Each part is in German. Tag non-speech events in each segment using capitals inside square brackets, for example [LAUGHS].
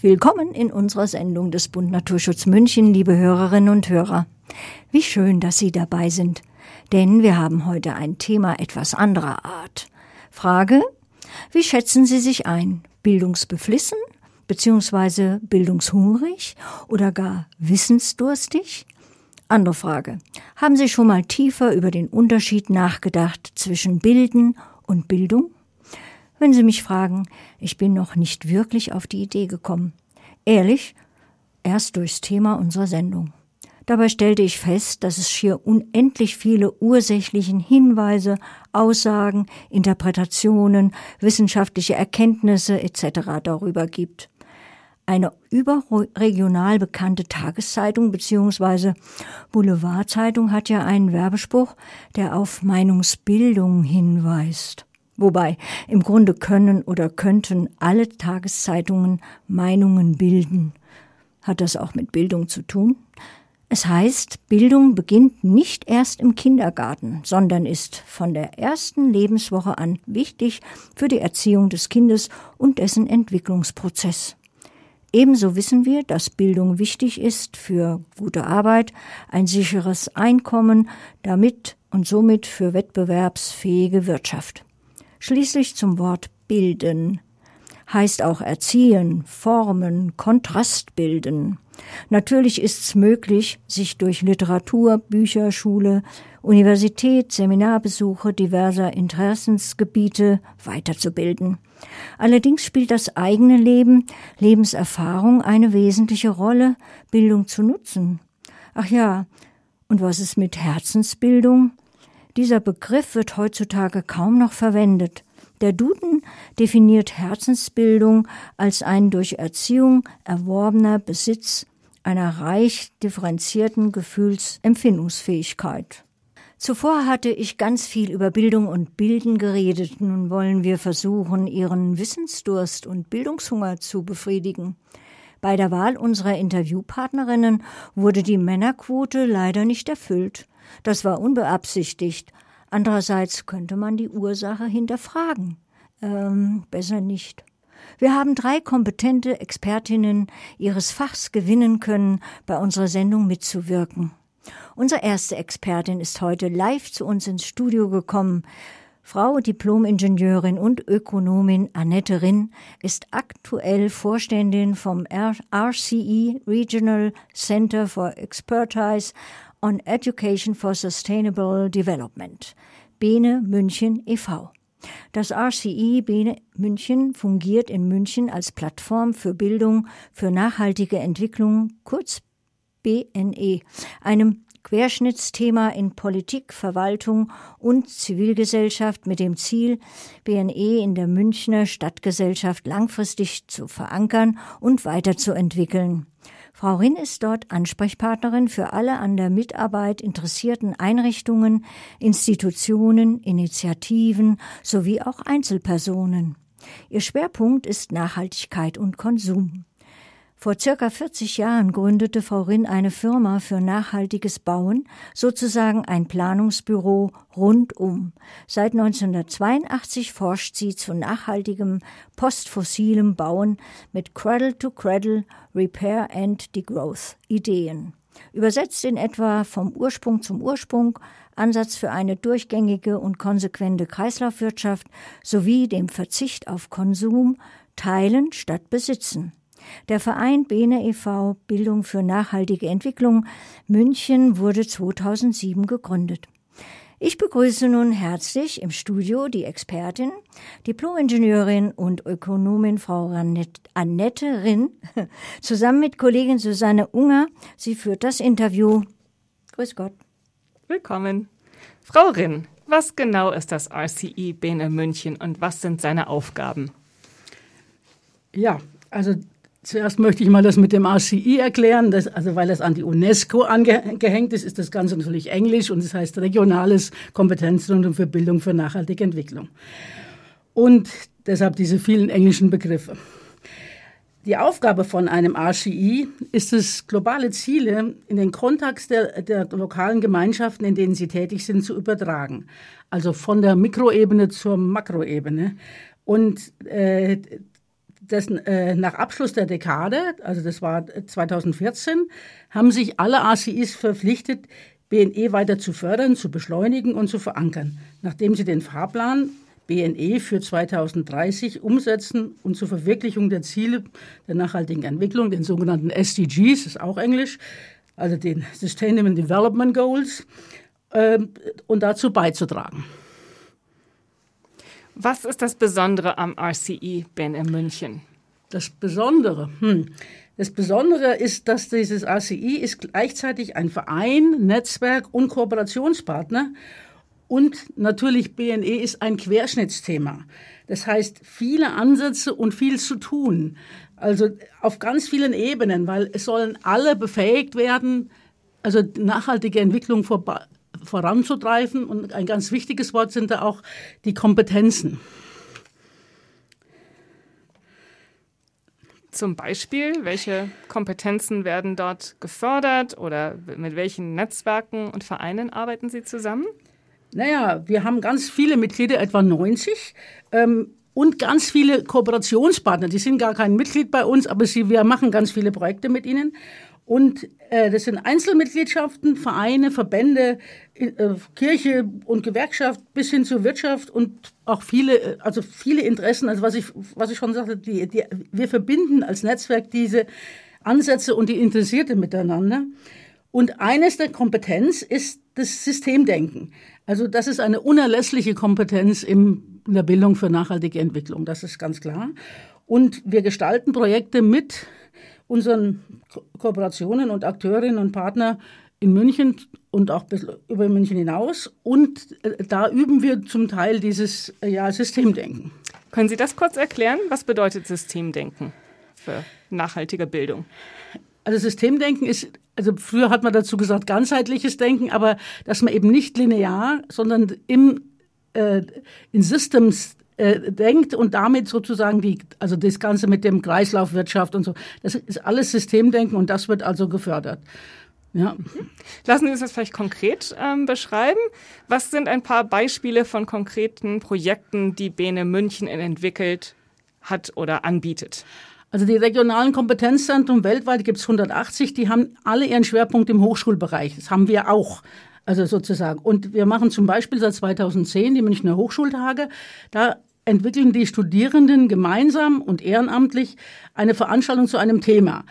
Willkommen in unserer Sendung des Bund Naturschutz München, liebe Hörerinnen und Hörer. Wie schön, dass Sie dabei sind, denn wir haben heute ein Thema etwas anderer Art. Frage, wie schätzen Sie sich ein? Bildungsbeflissen bzw. bildungshungrig oder gar wissensdurstig? Andere Frage. Haben Sie schon mal tiefer über den Unterschied nachgedacht zwischen Bilden und Bildung? Wenn Sie mich fragen, ich bin noch nicht wirklich auf die Idee gekommen. Ehrlich, erst durchs Thema unserer Sendung. Dabei stellte ich fest, dass es schier unendlich viele ursächlichen Hinweise, Aussagen, Interpretationen, wissenschaftliche Erkenntnisse etc. darüber gibt. Eine überregional bekannte Tageszeitung bzw. Boulevardzeitung hat ja einen Werbespruch, der auf Meinungsbildung hinweist. Wobei im Grunde können oder könnten alle Tageszeitungen Meinungen bilden. Hat das auch mit Bildung zu tun? Es heißt, Bildung beginnt nicht erst im Kindergarten, sondern ist von der ersten Lebenswoche an wichtig für die Erziehung des Kindes und dessen Entwicklungsprozess. Ebenso wissen wir, dass Bildung wichtig ist für gute Arbeit, ein sicheres Einkommen, damit und somit für wettbewerbsfähige Wirtschaft. Schließlich zum Wort bilden heißt auch erziehen, formen, Kontrast bilden. Natürlich ist es möglich, sich durch Literatur, Bücher, Schule, Universität, Seminarbesuche diverser Interessensgebiete weiterzubilden. Allerdings spielt das eigene Leben, Lebenserfahrung eine wesentliche Rolle, Bildung zu nutzen. Ach ja, und was ist mit Herzensbildung? Dieser Begriff wird heutzutage kaum noch verwendet. Der Duden definiert Herzensbildung als ein durch Erziehung erworbener Besitz einer reich differenzierten Gefühlsempfindungsfähigkeit. Zuvor hatte ich ganz viel über Bildung und Bilden geredet. Nun wollen wir versuchen, Ihren Wissensdurst und Bildungshunger zu befriedigen. Bei der Wahl unserer Interviewpartnerinnen wurde die Männerquote leider nicht erfüllt. Das war unbeabsichtigt, Andererseits könnte man die Ursache hinterfragen. Ähm, besser nicht. Wir haben drei kompetente Expertinnen ihres Fachs gewinnen können, bei unserer Sendung mitzuwirken. Unsere erste Expertin ist heute live zu uns ins Studio gekommen. Frau Diplomingenieurin und Ökonomin Annette Rinn ist aktuell Vorständin vom RCE Regional Center for Expertise on Education for Sustainable Development, Bene München e.V. Das RCE Bene München fungiert in München als Plattform für Bildung für nachhaltige Entwicklung, kurz BNE, einem Querschnittsthema in Politik, Verwaltung und Zivilgesellschaft mit dem Ziel, BNE in der Münchner Stadtgesellschaft langfristig zu verankern und weiterzuentwickeln. Frau Rinn ist dort Ansprechpartnerin für alle an der Mitarbeit interessierten Einrichtungen, Institutionen, Initiativen sowie auch Einzelpersonen. Ihr Schwerpunkt ist Nachhaltigkeit und Konsum. Vor circa 40 Jahren gründete Frau Rinn eine Firma für nachhaltiges Bauen, sozusagen ein Planungsbüro rundum. Seit 1982 forscht sie zu nachhaltigem postfossilem Bauen mit Cradle to Cradle Repair and Degrowth Ideen. Übersetzt in etwa vom Ursprung zum Ursprung, Ansatz für eine durchgängige und konsequente Kreislaufwirtschaft sowie dem Verzicht auf Konsum, Teilen statt Besitzen. Der Verein Bene e.V. Bildung für nachhaltige Entwicklung München wurde 2007 gegründet. Ich begrüße nun herzlich im Studio die Expertin, Diplomingenieurin und Ökonomin Frau Annette Rinn, [LAUGHS] zusammen mit Kollegin Susanne Unger. Sie führt das Interview. Grüß Gott. Willkommen. Frau Rinn, was genau ist das RCI Bene München und was sind seine Aufgaben? Ja, also Zuerst möchte ich mal das mit dem RCI erklären. Das, also weil es an die UNESCO angehängt ist, ist das Ganze natürlich Englisch und es das heißt Regionales Kompetenzzentrum für Bildung für nachhaltige Entwicklung. Und deshalb diese vielen englischen Begriffe. Die Aufgabe von einem RCI ist es, globale Ziele in den Kontext der, der lokalen Gemeinschaften, in denen sie tätig sind, zu übertragen. Also von der Mikroebene zur Makroebene. Und äh, das, äh, nach Abschluss der Dekade, also das war 2014, haben sich alle ACIs verpflichtet, BNE weiter zu fördern, zu beschleunigen und zu verankern, nachdem sie den Fahrplan BNE für 2030 umsetzen und zur Verwirklichung der Ziele der nachhaltigen Entwicklung, den sogenannten SDGs, ist auch Englisch, also den Sustainable Development Goals, äh, und dazu beizutragen. Was ist das Besondere am RCE BNE München? Das Besondere, hm. Das Besondere ist, dass dieses RCI ist gleichzeitig ein Verein, Netzwerk und Kooperationspartner und natürlich BNE ist ein Querschnittsthema. Das heißt, viele Ansätze und viel zu tun. Also auf ganz vielen Ebenen, weil es sollen alle befähigt werden, also nachhaltige Entwicklung voranzutreiben. Und ein ganz wichtiges Wort sind da auch die Kompetenzen. Zum Beispiel, welche Kompetenzen werden dort gefördert oder mit welchen Netzwerken und Vereinen arbeiten Sie zusammen? Naja, wir haben ganz viele Mitglieder, etwa 90. Ähm, und ganz viele Kooperationspartner. Die sind gar kein Mitglied bei uns, aber sie, wir machen ganz viele Projekte mit ihnen. Und äh, das sind Einzelmitgliedschaften, Vereine, Verbände, äh, Kirche und Gewerkschaft bis hin zur Wirtschaft und auch viele, äh, also viele Interessen. Also was ich, was ich schon sagte, die, die, wir verbinden als Netzwerk diese Ansätze und die Interessierte miteinander. Und eines der Kompetenz ist das Systemdenken. Also das ist eine unerlässliche Kompetenz in der Bildung für nachhaltige Entwicklung. Das ist ganz klar. Und wir gestalten Projekte mit unseren Ko Kooperationen und Akteurinnen und Partnern in München und auch über München hinaus. Und äh, da üben wir zum Teil dieses äh, ja, Systemdenken. Können Sie das kurz erklären? Was bedeutet Systemdenken für nachhaltige Bildung? Also Systemdenken ist, also früher hat man dazu gesagt ganzheitliches Denken, aber dass man eben nicht linear, sondern im, äh, in Systems äh, denkt und damit sozusagen die, also das Ganze mit dem Kreislaufwirtschaft und so, das ist alles Systemdenken und das wird also gefördert. Ja. Lassen Sie uns das vielleicht konkret ähm, beschreiben. Was sind ein paar Beispiele von konkreten Projekten, die Bene München entwickelt hat oder anbietet? Also die regionalen Kompetenzzentren weltweit gibt es 180, die haben alle ihren Schwerpunkt im Hochschulbereich. Das haben wir auch. Also sozusagen. Und wir machen zum Beispiel seit 2010 die Münchner Hochschultage. Da entwickeln die Studierenden gemeinsam und ehrenamtlich eine Veranstaltung zu einem Thema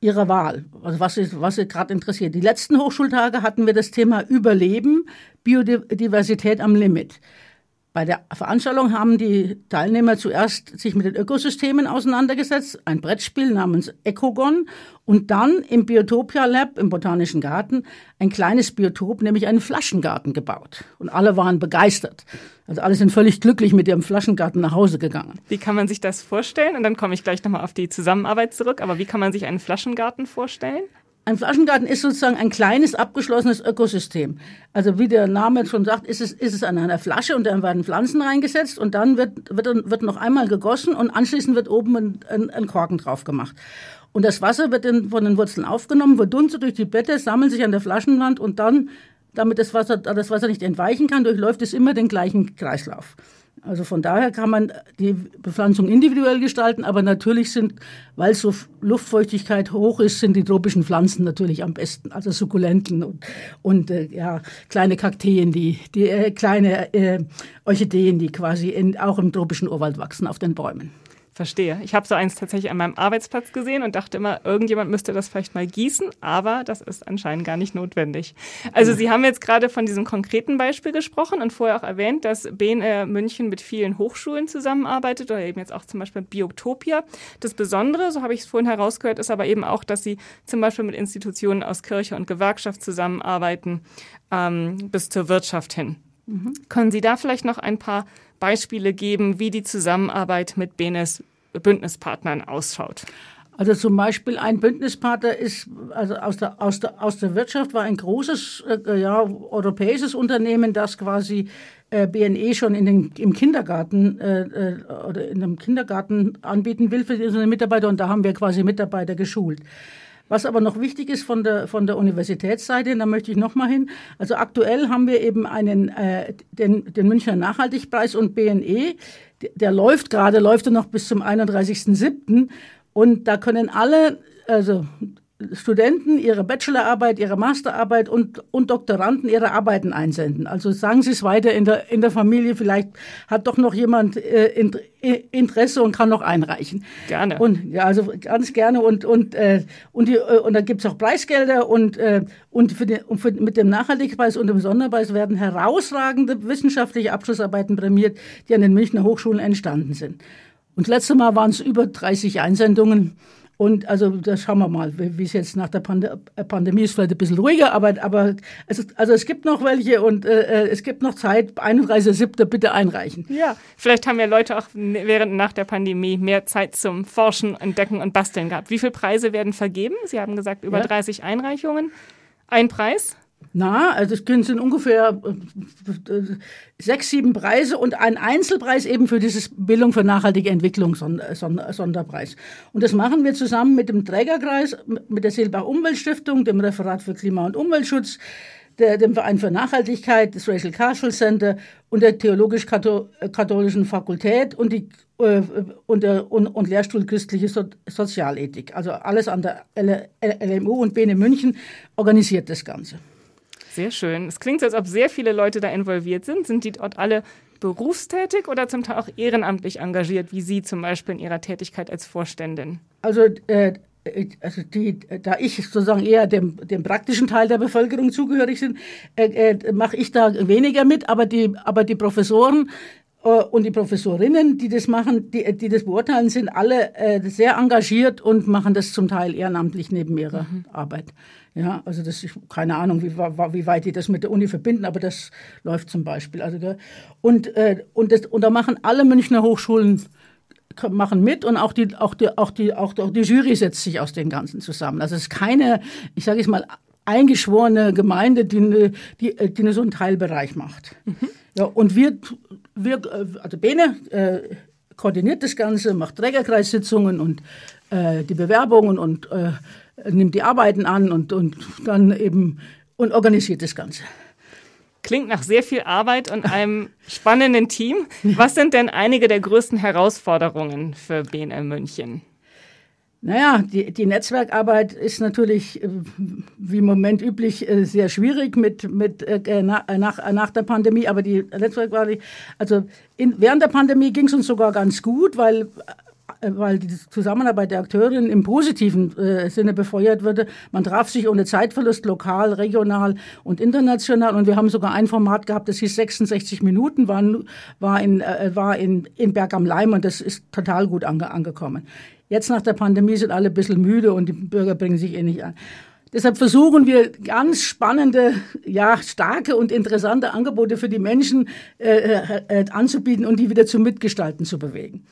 ihrer Wahl, also was sie, was sie gerade interessiert. Die letzten Hochschultage hatten wir das Thema Überleben, Biodiversität am Limit. Bei der Veranstaltung haben die Teilnehmer zuerst sich mit den Ökosystemen auseinandergesetzt, ein Brettspiel namens Ecogon und dann im Biotopia Lab im Botanischen Garten ein kleines Biotop, nämlich einen Flaschengarten gebaut. Und alle waren begeistert. Also alle sind völlig glücklich mit ihrem Flaschengarten nach Hause gegangen. Wie kann man sich das vorstellen? Und dann komme ich gleich nochmal auf die Zusammenarbeit zurück. Aber wie kann man sich einen Flaschengarten vorstellen? Ein Flaschengarten ist sozusagen ein kleines, abgeschlossenes Ökosystem. Also wie der Name schon sagt, ist es, ist es an einer Flasche und dann werden Pflanzen reingesetzt und dann wird, wird, wird noch einmal gegossen und anschließend wird oben ein, ein, ein Korken drauf gemacht. Und das Wasser wird dann von den Wurzeln aufgenommen, wird dunstet durch die Blätter, sammelt sich an der Flaschenwand und dann, damit das Wasser, das Wasser nicht entweichen kann, durchläuft es immer den gleichen Kreislauf. Also von daher kann man die Bepflanzung individuell gestalten, aber natürlich sind, weil so Luftfeuchtigkeit hoch ist, sind die tropischen Pflanzen natürlich am besten, also Sukkulenten und, und äh, ja, kleine Kakteen, die, die äh, kleine äh, Orchideen, die quasi in, auch im tropischen Urwald wachsen auf den Bäumen. Verstehe. Ich habe so eins tatsächlich an meinem Arbeitsplatz gesehen und dachte immer, irgendjemand müsste das vielleicht mal gießen, aber das ist anscheinend gar nicht notwendig. Also Sie haben jetzt gerade von diesem konkreten Beispiel gesprochen und vorher auch erwähnt, dass BNR München mit vielen Hochschulen zusammenarbeitet oder eben jetzt auch zum Beispiel Biotopia. Das Besondere, so habe ich es vorhin herausgehört, ist aber eben auch, dass Sie zum Beispiel mit Institutionen aus Kirche und Gewerkschaft zusammenarbeiten ähm, bis zur Wirtschaft hin. Mhm. Können Sie da vielleicht noch ein paar Beispiele geben, wie die Zusammenarbeit mit Benes Bündnispartnern ausschaut? Also zum Beispiel ein Bündnispartner ist, also aus der, aus der, aus der Wirtschaft war ein großes, äh, ja, europäisches Unternehmen, das quasi äh, BNE schon in den, im Kindergarten äh, äh, oder in einem Kindergarten anbieten will für seine Mitarbeiter und da haben wir quasi Mitarbeiter geschult. Was aber noch wichtig ist von der, von der Universitätsseite, da möchte ich nochmal hin. Also aktuell haben wir eben einen, äh, den, den Münchner Nachhaltigpreis und BNE. Der, der läuft gerade, läuft er noch bis zum 31.07. Und da können alle, also Studenten ihre Bachelorarbeit, ihre Masterarbeit und, und Doktoranden ihre Arbeiten einsenden. Also sagen Sie es weiter in der, in der Familie, vielleicht hat doch noch jemand äh, Interesse und kann noch einreichen. Gerne. Und ja, also ganz gerne und und äh, und, die, äh, und da gibt's auch Preisgelder und äh, und, für den, und für, mit dem Nachhaltigpreis und dem Sonderpreis werden herausragende wissenschaftliche Abschlussarbeiten prämiert, die an den Münchner Hochschulen entstanden sind. Und letztes Mal waren es über 30 Einsendungen. Und also da schauen wir mal, wie es jetzt nach der Pand äh, Pandemie ist, vielleicht ein bisschen ruhiger, aber, aber es ist, also es gibt noch welche und äh, äh es gibt noch Zeit. 31.07. bitte einreichen. Ja, vielleicht haben ja Leute auch während nach der Pandemie mehr Zeit zum Forschen, Entdecken und Basteln gehabt. Wie viele Preise werden vergeben? Sie haben gesagt, über ja. 30 Einreichungen. Ein Preis? Na, also es sind ungefähr äh, sechs, sieben Preise und ein Einzelpreis eben für dieses Bildung für nachhaltige Entwicklung Sonderpreis. Und das machen wir zusammen mit dem Trägerkreis, mit der Silbach Umweltstiftung, dem Referat für Klima- und Umweltschutz, dem Verein für Nachhaltigkeit, das Rachel Carshall Center und der Theologisch-Katholischen Fakultät und, die, äh, und, der, und, und Lehrstuhl Christliche so Sozialethik. Also alles an der LMU und Bene München organisiert das Ganze. Sehr schön. Es klingt so, als ob sehr viele Leute da involviert sind. Sind die dort alle berufstätig oder zum Teil auch ehrenamtlich engagiert, wie Sie zum Beispiel in Ihrer Tätigkeit als Vorständin? Also, äh, also die, da ich sozusagen eher dem, dem praktischen Teil der Bevölkerung zugehörig bin, äh, äh, mache ich da weniger mit, aber die, aber die Professoren äh, und die Professorinnen, die das machen, die, die das beurteilen, sind alle äh, sehr engagiert und machen das zum Teil ehrenamtlich neben ihrer mhm. Arbeit. Ja, also das ist keine Ahnung, wie, wie weit die das mit der Uni verbinden, aber das läuft zum Beispiel. Also, und, äh, und, das, und da machen alle Münchner Hochschulen machen mit und auch die, auch die, auch die, auch die Jury setzt sich aus den Ganzen zusammen. Also es ist keine, ich sage es mal, eingeschworene Gemeinde, die, die, die so einen Teilbereich macht. Mhm. Ja, und wir, wir also Bene äh, koordiniert das Ganze, macht Trägerkreissitzungen und äh, die Bewerbungen und äh, nimmt die Arbeiten an und, und dann eben und organisiert das Ganze. Klingt nach sehr viel Arbeit und einem [LAUGHS] spannenden Team. Was sind denn einige der größten Herausforderungen für BNM München? Naja, die, die Netzwerkarbeit ist natürlich, äh, wie im Moment üblich, äh, sehr schwierig mit, mit, äh, nach, nach der Pandemie. Aber die Netzwerkarbeit, also in, während der Pandemie ging es uns sogar ganz gut, weil äh, weil die Zusammenarbeit der Akteurinnen im positiven äh, Sinne befeuert wurde. Man traf sich ohne Zeitverlust lokal, regional und international. Und wir haben sogar ein Format gehabt, das hieß 66 Minuten, war, war, in, äh, war in, in Berg am Leim und das ist total gut ange, angekommen. Jetzt nach der Pandemie sind alle ein bisschen müde und die Bürger bringen sich eh nicht an. Deshalb versuchen wir ganz spannende, ja, starke und interessante Angebote für die Menschen äh, äh, äh anzubieten und die wieder zum Mitgestalten zu bewegen.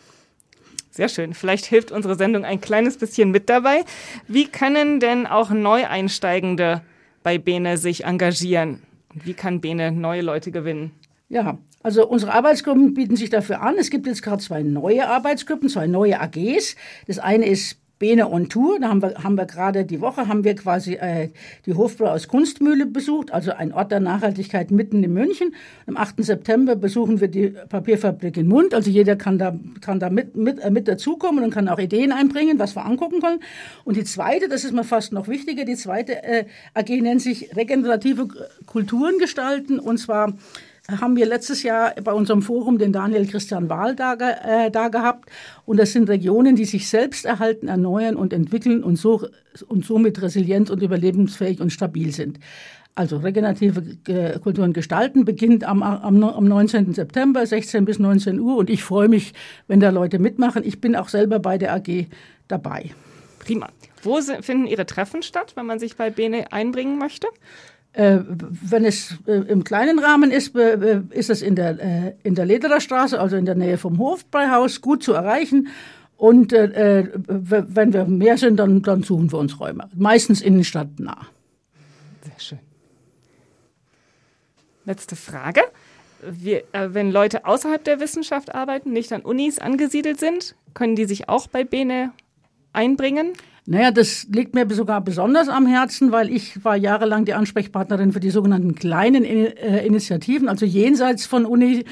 Sehr schön. Vielleicht hilft unsere Sendung ein kleines bisschen mit dabei. Wie können denn auch Neueinsteigende bei Bene sich engagieren? Wie kann Bene neue Leute gewinnen? Ja, also unsere Arbeitsgruppen bieten sich dafür an. Es gibt jetzt gerade zwei neue Arbeitsgruppen, zwei neue AGs. Das eine ist Bene on Tour. Da haben wir, haben wir gerade die Woche haben wir quasi äh, die Hofbräu aus Kunstmühle besucht, also ein Ort der Nachhaltigkeit mitten in München. Am 8. September besuchen wir die Papierfabrik in Mund. Also jeder kann da, kann da mit, mit, äh, mit dazukommen und kann auch Ideen einbringen, was wir angucken können. Und die zweite, das ist mir fast noch wichtiger, die zweite äh, AG nennt sich regenerative Kulturen gestalten und zwar haben wir letztes Jahr bei unserem Forum den Daniel Christian Wahl da, äh, da gehabt. Und das sind Regionen, die sich selbst erhalten, erneuern und entwickeln und, so, und somit resilient und überlebensfähig und stabil sind. Also regenerative Kulturen gestalten beginnt am, am, am 19. September, 16 bis 19 Uhr. Und ich freue mich, wenn da Leute mitmachen. Ich bin auch selber bei der AG dabei. Prima. Wo finden Ihre Treffen statt, wenn man sich bei Bene einbringen möchte? Äh, wenn es äh, im kleinen Rahmen ist, äh, ist es in der, äh, in der Lederer Straße, also in der Nähe vom Hofbräuhaus, gut zu erreichen. Und äh, äh, wenn wir mehr sind, dann, dann suchen wir uns Räume. Meistens innenstadtnah. Sehr schön. Letzte Frage. Wir, wenn Leute außerhalb der Wissenschaft arbeiten, nicht an Unis angesiedelt sind, können die sich auch bei Bene einbringen? Naja, das liegt mir sogar besonders am Herzen, weil ich war jahrelang die Ansprechpartnerin für die sogenannten kleinen äh, Initiativen, also jenseits von Uni.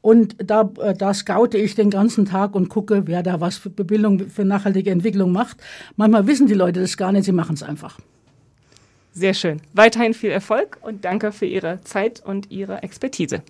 Und da, äh, da scoute ich den ganzen Tag und gucke, wer da was für Bildung, für nachhaltige Entwicklung macht. Manchmal wissen die Leute das gar nicht, sie machen es einfach. Sehr schön. Weiterhin viel Erfolg und danke für Ihre Zeit und Ihre Expertise.